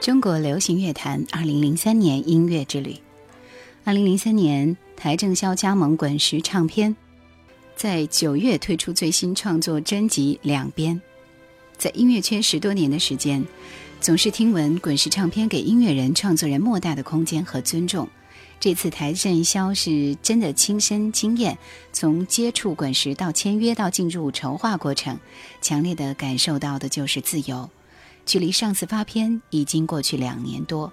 中国流行乐坛，二零零三年音乐之旅。二零零三年，邰正宵加盟滚石唱片，在九月推出最新创作专辑《两边》。在音乐圈十多年的时间，总是听闻滚石唱片给音乐人、创作人莫大的空间和尊重。这次邰正宵是真的亲身经验，从接触滚石到签约到进入筹划过程，强烈的感受到的就是自由。距离上次发片已经过去两年多，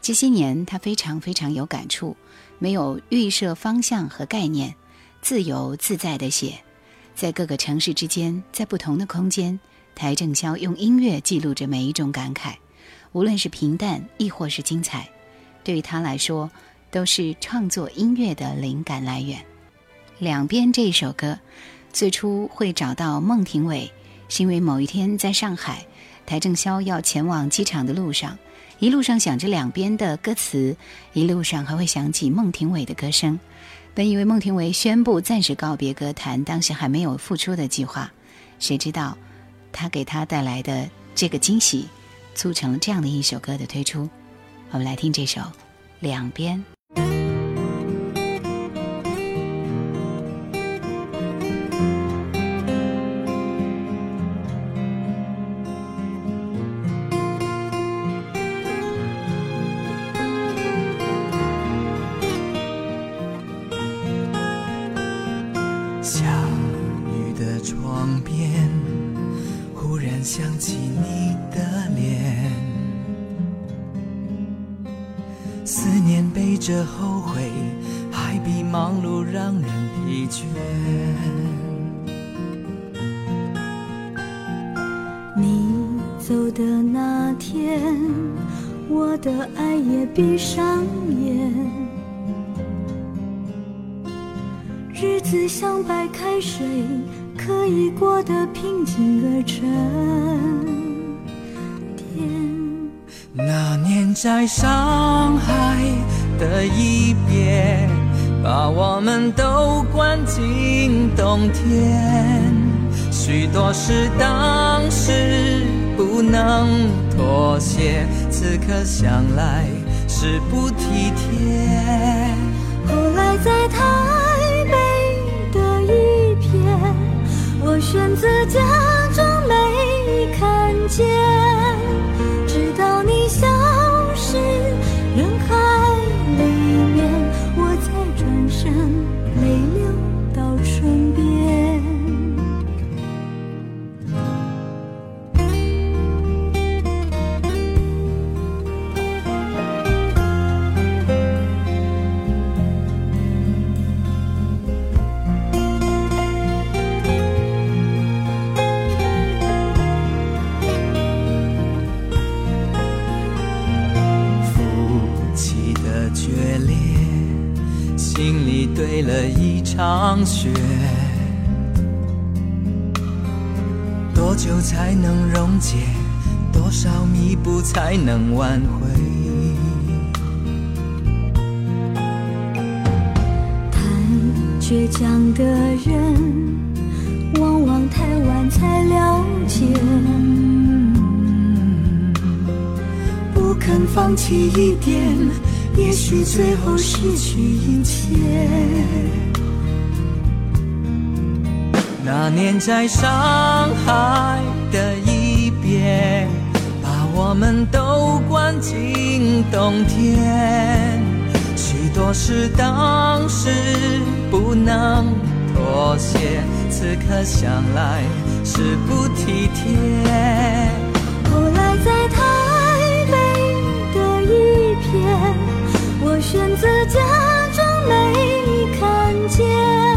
这些年他非常非常有感触，没有预设方向和概念，自由自在地写，在各个城市之间，在不同的空间，邰正宵用音乐记录着每一种感慨，无论是平淡亦或是精彩，对于他来说，都是创作音乐的灵感来源。两边这首歌，最初会找到孟庭苇，是因为某一天在上海。邰正宵要前往机场的路上，一路上想着两边的歌词，一路上还会想起孟庭苇的歌声。本以为孟庭苇宣布暂时告别歌坛，当时还没有复出的计划，谁知道他给他带来的这个惊喜，促成了这样的一首歌的推出。我们来听这首《两边》。我的爱也闭上眼，日子像白开水，可以过得平静而沉点那年在上海的一别，把我们都关进冬天。许多事当时不能妥协。此刻想来是不体贴。后来在台北的一片，我选择假装没看见，直到你消失。才能挽回。太倔强的人，往往太晚才了解，不肯放弃一点，也许最后失去一切。那年在上海的一边。我们都关进冬天，许多事当时不能妥协，此刻想来是不体贴。后来在台北的一天，我选择假装没看见。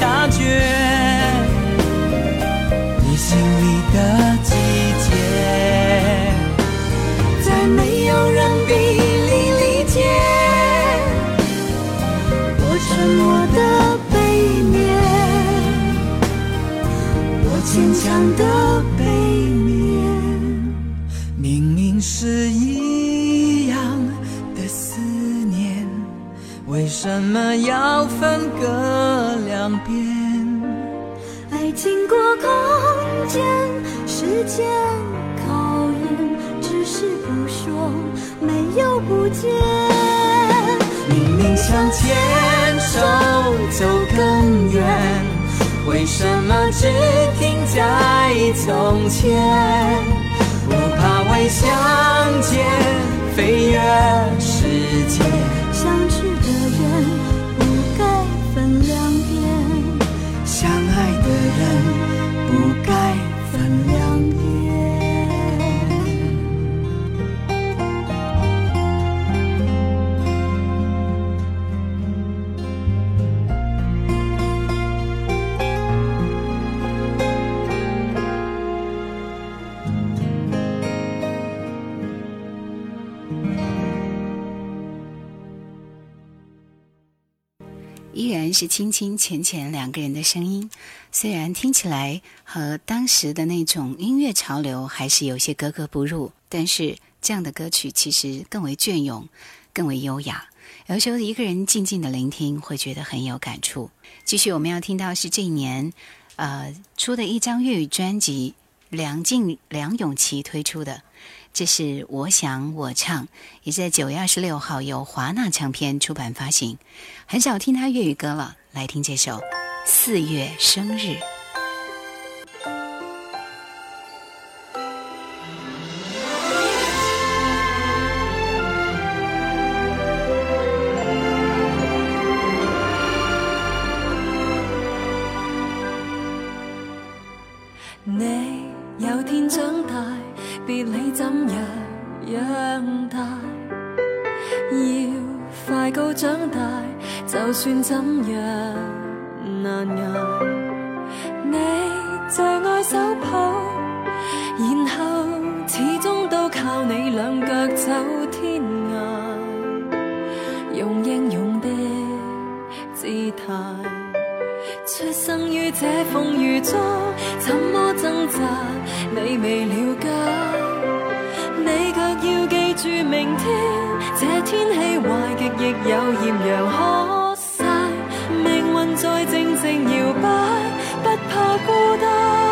start 为什么要分隔两边？爱经过空间、时间考验，只是不说，没有不见。明明想牵手走更远，为什么只停在从前？不怕为相见飞越时间。依然是清清浅浅两个人的声音，虽然听起来和当时的那种音乐潮流还是有些格格不入，但是这样的歌曲其实更为隽永，更为优雅。有时候一个人静静的聆听，会觉得很有感触。继续，我们要听到是这一年，呃，出的一张粤语专辑，梁静、梁咏琪推出的。这是我想我唱，也在九月二十六号由华纳唱片出版发行。很少听他粤语歌了，来听这首《四月生日》。要快高长大，就算怎样难挨。你最爱手抱，然后始终都靠你两脚走天涯，用英勇的姿态。出生于这风雨中，怎么挣扎你未了解，你却要记住明天。天气坏极，亦有艳阳可晒。命运在静静摇摆，不怕孤单。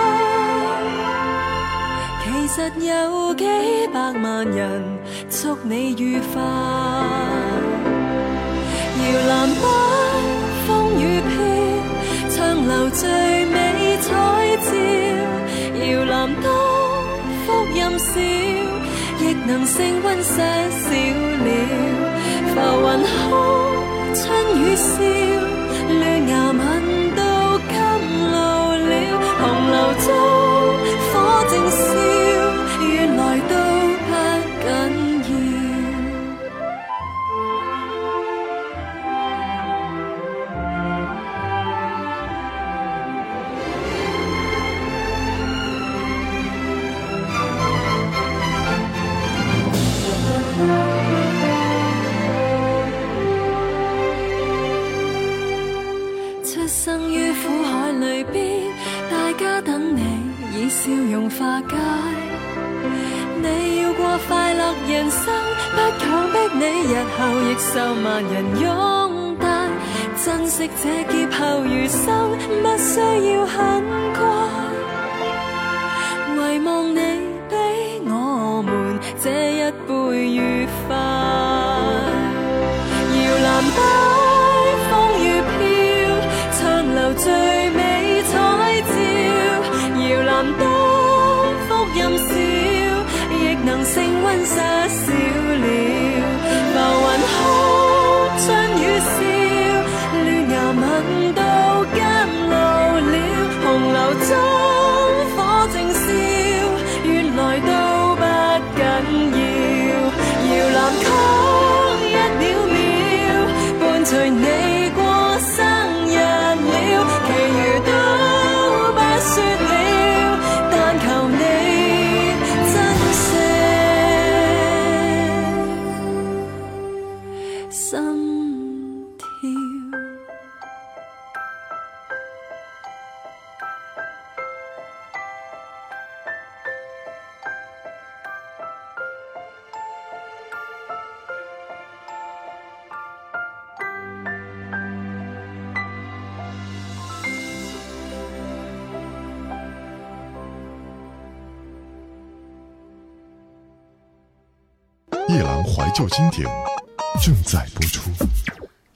其实有几百万人祝你愉快。摇篮不风雨飘，长留最美彩照。摇篮多福音少，亦能升温些少了。你是。海风如飘，长留最美彩照。摇篮多，福荫少，亦能成温室。夜郎怀旧经典正在播出。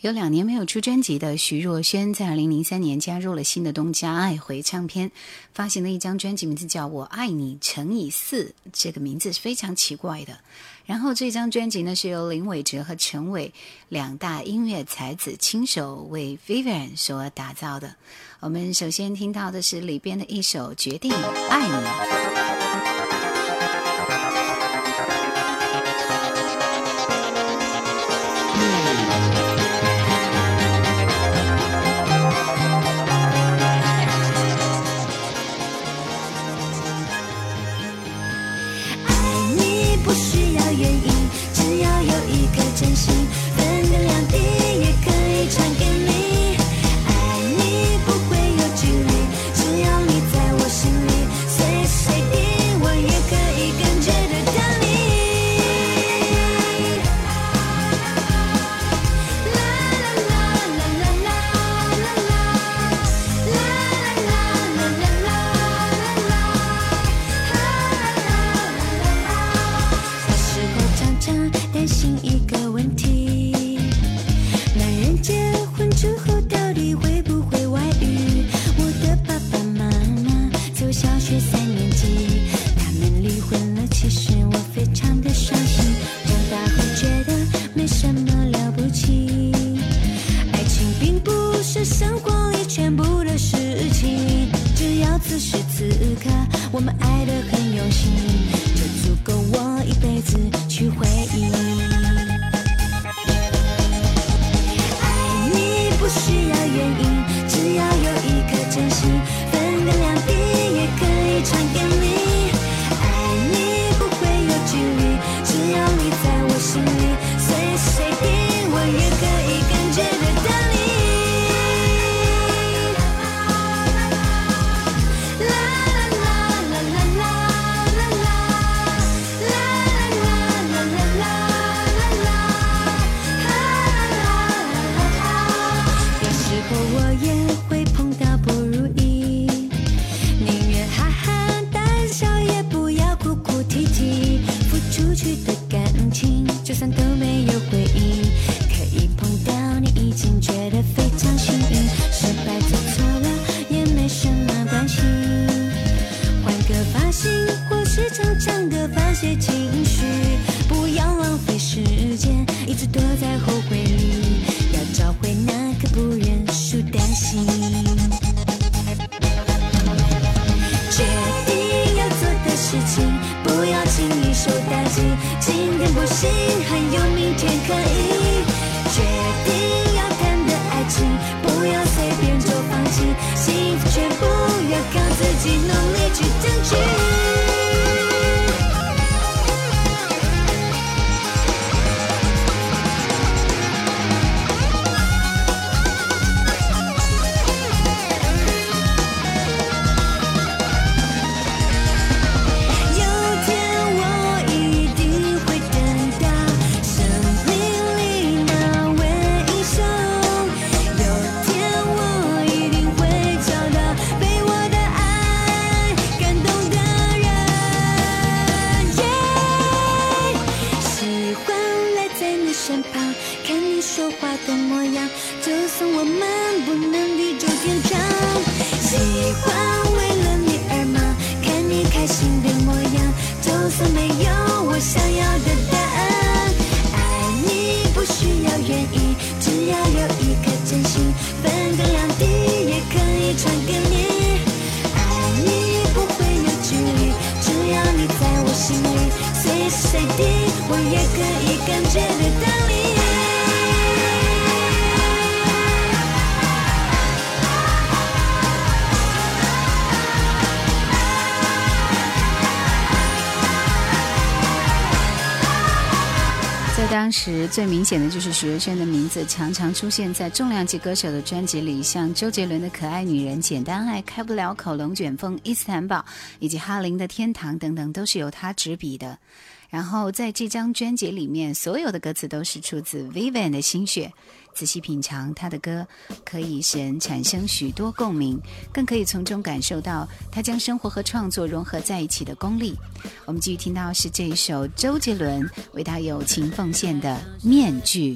有两年没有出专辑的徐若瑄，在二零零三年加入了新的东家爱回唱片，发行了一张专辑，名字叫《我爱你乘以四》。这个名字是非常奇怪的。然后这张专辑呢，是由林伟哲和陈伟两大音乐才子亲手为 Vivian 所打造的。我们首先听到的是里边的一首《决定爱你》。一直躲在后悔。身旁，看你说话的模样，就算我们不能地久天长。喜欢为了你而忙，看你开心的模样，就算没有我想要的答案。爱你不需要原因，只要有一颗真心，分隔两地也可以传给你。爱你不会有距离，只要你在我心里，随时随地。我也可以感觉在当时最明显的就是徐若瑄的名字常常出现在重量级歌手的专辑里，像周杰伦的《可爱女人》《简单爱》《开不了口》《龙卷风》《伊斯坦堡》，以及哈林的《天堂》等等，都是由他执笔的。然后在这张专辑里面，所有的歌词都是出自 Vivian 的心血。仔细品尝他的歌，可以使人产生许多共鸣，更可以从中感受到他将生活和创作融合在一起的功力。我们继续听到是这一首周杰伦为他友情奉献的《面具》。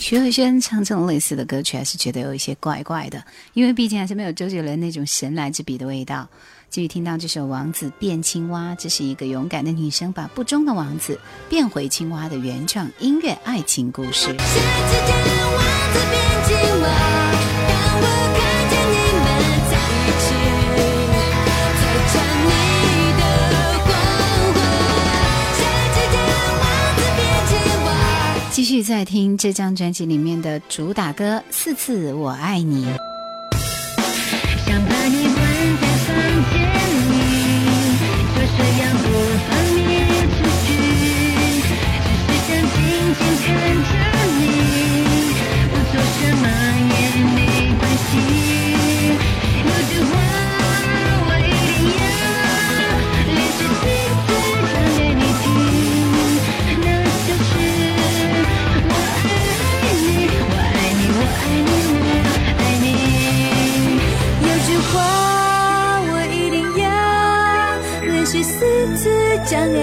徐若瑄唱这种类似的歌曲，还是觉得有一些怪怪的，因为毕竟还是没有周杰伦那种神来之笔的味道。继续听到这首《王子变青蛙》，这是一个勇敢的女生把不忠的王子变回青蛙的原创音乐爱情故事。继续在听这张专辑里面的主打歌《四次我爱你》。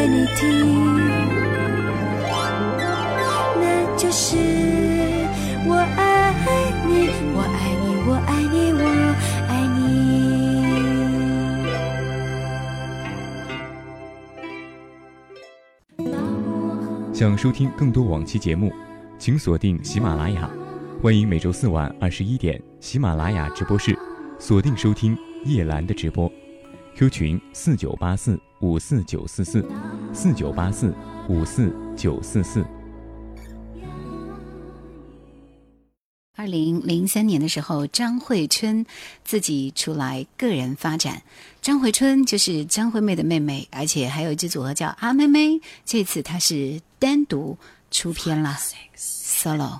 你听，那就是我爱你，我爱你，我爱你，我爱你。想收听更多往期节目，请锁定喜马拉雅。欢迎每周四晚二十一点喜马拉雅直播室锁定收听叶兰的直播，Q 群四九八四。五四九四四四九八四五四九四四。二零零三年的时候，张惠春自己出来个人发展。张惠春就是张惠妹的妹妹，而且还有一支组合叫阿妹妹。这次她是单独出片了 s o l o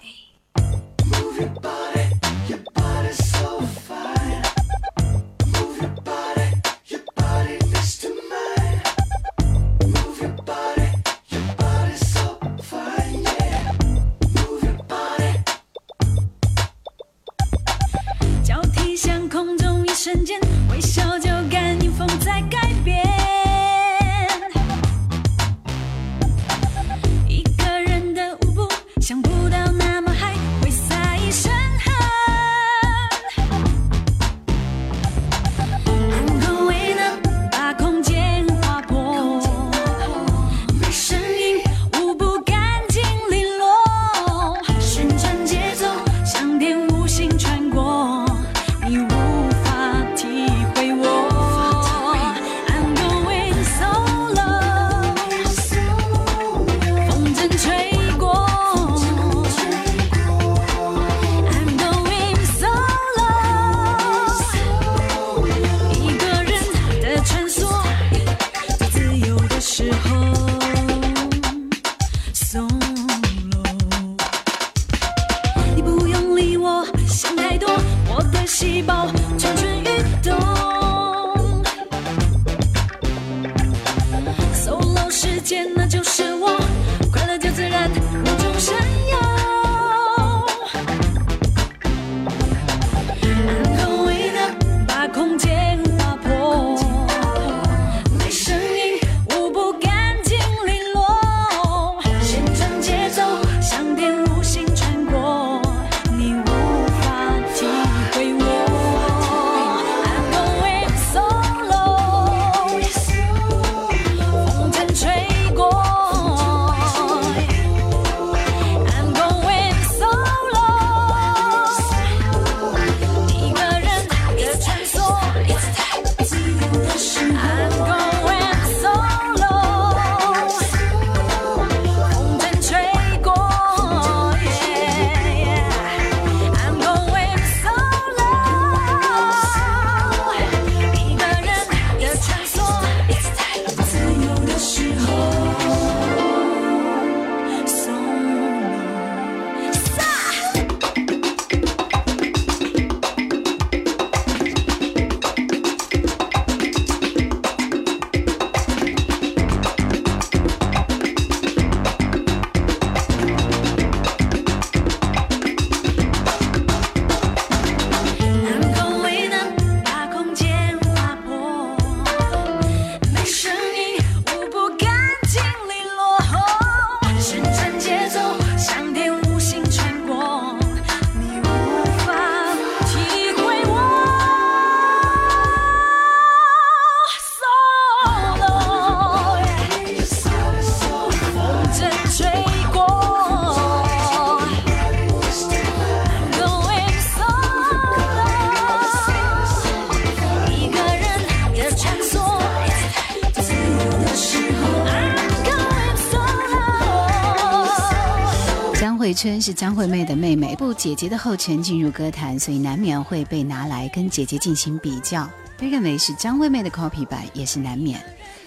张惠妹的妹妹，步姐姐的后尘进入歌坛，所以难免会被拿来跟姐姐进行比较，被认为是张惠妹的 copy 版也是难免。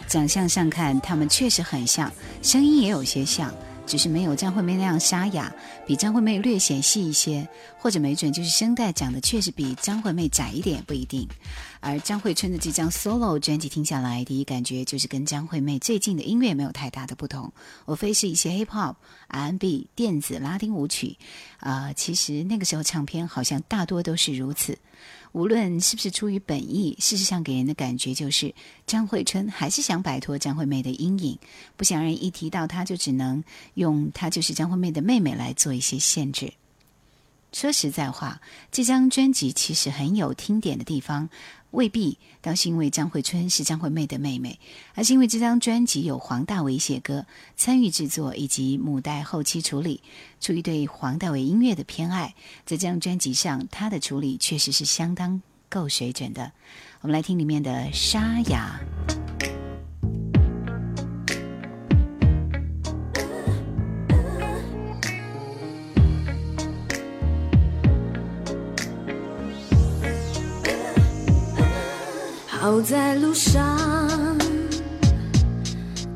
长相上看，她们确实很像，声音也有些像，只是没有张惠妹那样沙哑，比张惠妹略显细一些，或者没准就是声带长得确实比张惠妹窄一点，不一定。而张惠春的这张 solo 专辑听下来，第一感觉就是跟张惠妹最近的音乐没有太大的不同，无非是一些 hip hop。R&B 电子拉丁舞曲，啊，其实那个时候唱片好像大多都是如此，无论是不是出于本意，事实上给人的感觉就是张惠春还是想摆脱张惠妹的阴影，不想让人一提到她就只能用“她就是张惠妹的妹妹”来做一些限制。说实在话，这张专辑其实很有听点的地方。未必，倒是因为张惠春是张惠妹的妹妹，而是因为这张专辑有黄大炜写歌、参与制作以及母带后期处理。出于对黄大炜音乐的偏爱，在这张专辑上，他的处理确实是相当够水准的。我们来听里面的《沙哑》。走在路上，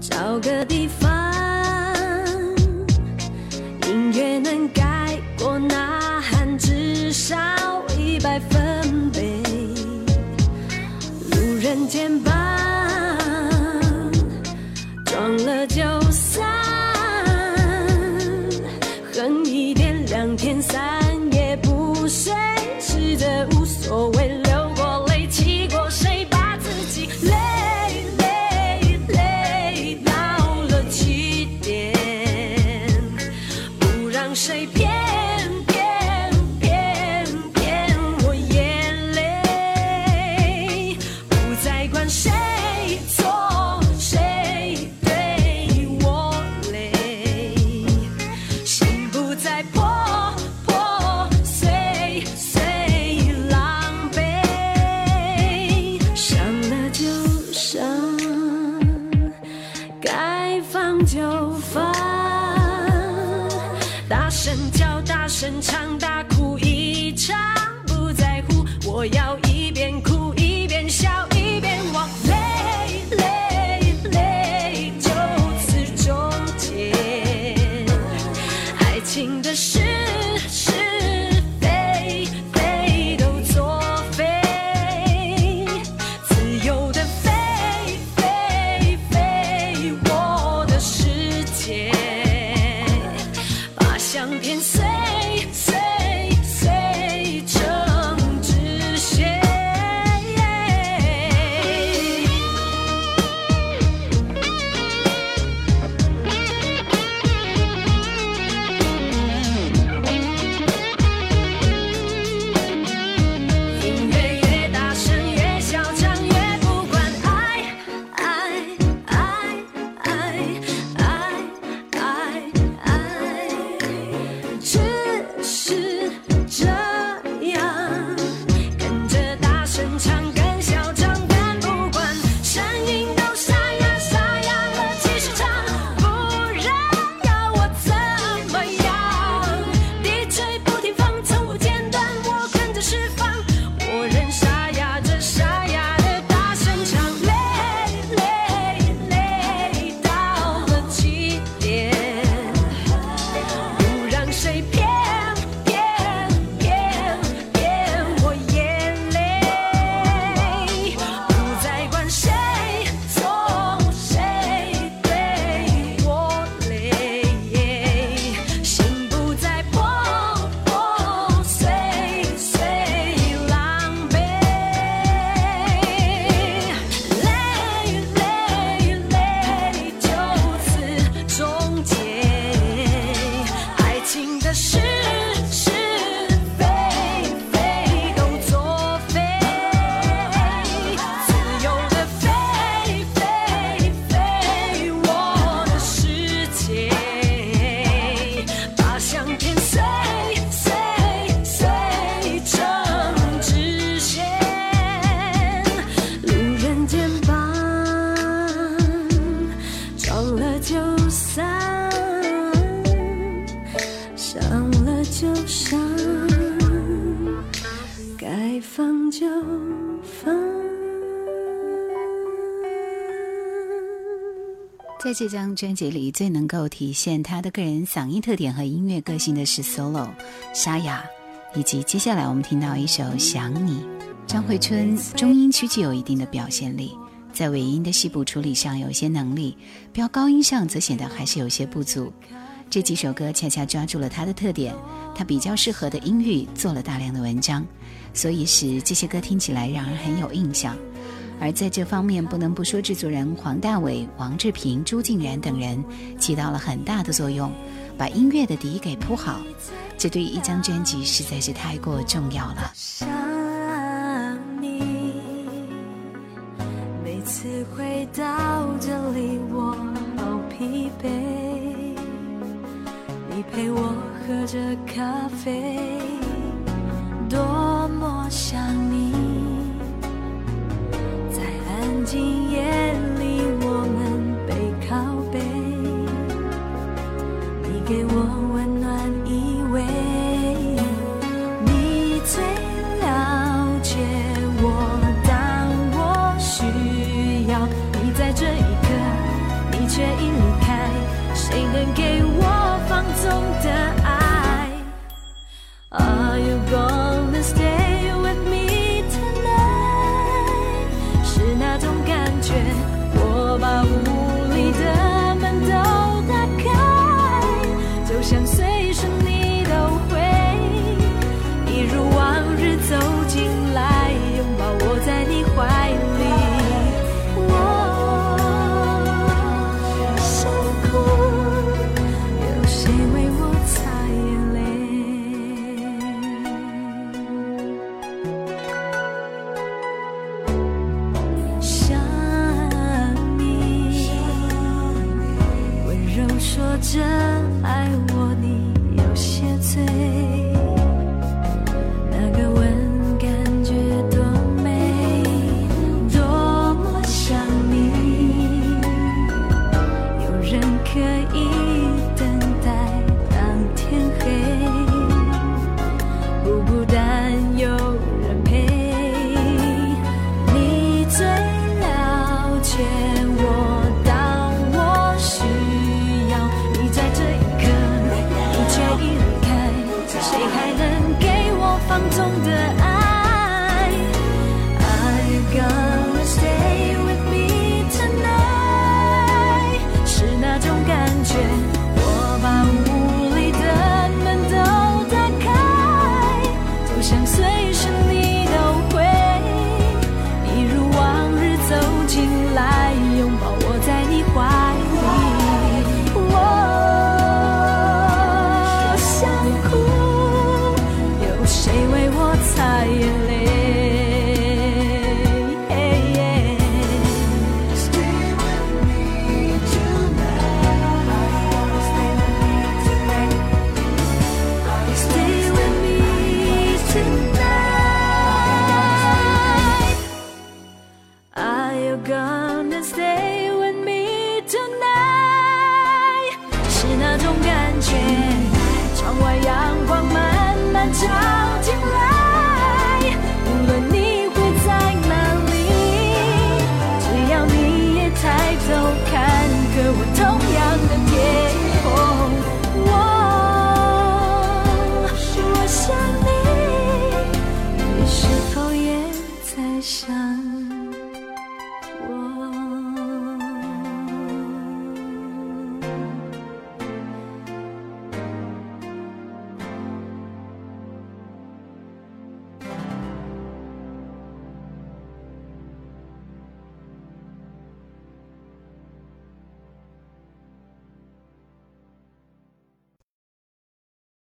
找个地方，音乐能盖过呐喊至少一百分贝，路人听。声唱，大哭一场，不在乎，我要一边哭一边笑。这张专辑里最能够体现他的个人嗓音特点和音乐个性的是 solo 沙哑，以及接下来我们听到一首《想你》，张惠春中音区具有一定的表现力，在尾音的细部处理上有些能力，飙高音上则显得还是有些不足。这几首歌恰恰抓住了他的特点，他比较适合的音域做了大量的文章，所以使这些歌听起来让人很有印象。而在这方面，不能不说制作人黄大炜、王志平、朱静然等人起到了很大的作用，把音乐的底给铺好，这对一张专辑实在是太过重要了。想你，每次回到这里，我好疲惫，你陪我喝着咖啡，多么想你。今夜。